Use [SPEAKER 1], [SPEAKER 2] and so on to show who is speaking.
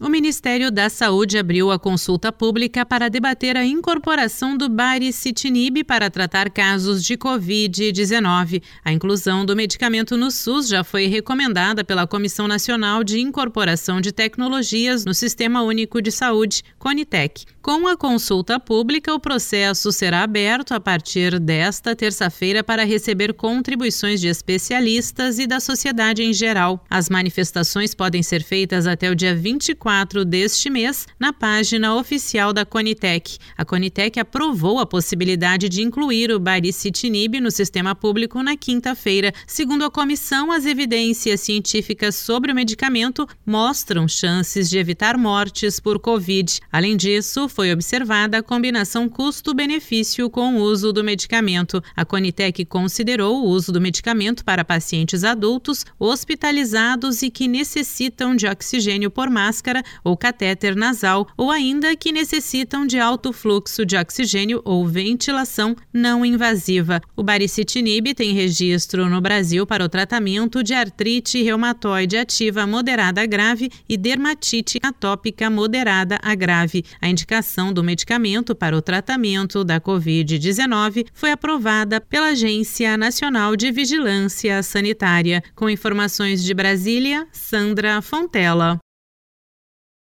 [SPEAKER 1] O Ministério da Saúde abriu a consulta pública para debater a incorporação do baricitinib para tratar casos de Covid-19. A inclusão do medicamento no SUS já foi recomendada pela Comissão Nacional de Incorporação de Tecnologias no Sistema Único de Saúde, CONITEC. Com a consulta pública, o processo será aberto a partir desta terça-feira para receber contribuições de especialistas e da sociedade em geral. As manifestações podem ser feitas até o dia 24 24 deste mês na página oficial da Conitec. A Conitec aprovou a possibilidade de incluir o baricitinib no sistema público na quinta-feira. Segundo a comissão, as evidências científicas sobre o medicamento mostram chances de evitar mortes por Covid. Além disso, foi observada a combinação custo-benefício com o uso do medicamento. A Conitec considerou o uso do medicamento para pacientes adultos hospitalizados e que necessitam de oxigênio por máscara máscara ou catéter nasal ou ainda que necessitam de alto fluxo de oxigênio ou ventilação não invasiva. O baricitinib tem registro no Brasil para o tratamento de artrite reumatoide ativa moderada grave e dermatite atópica moderada a grave. A indicação do medicamento para o tratamento da COVID-19 foi aprovada pela Agência Nacional de Vigilância Sanitária. Com informações de Brasília, Sandra Fontela.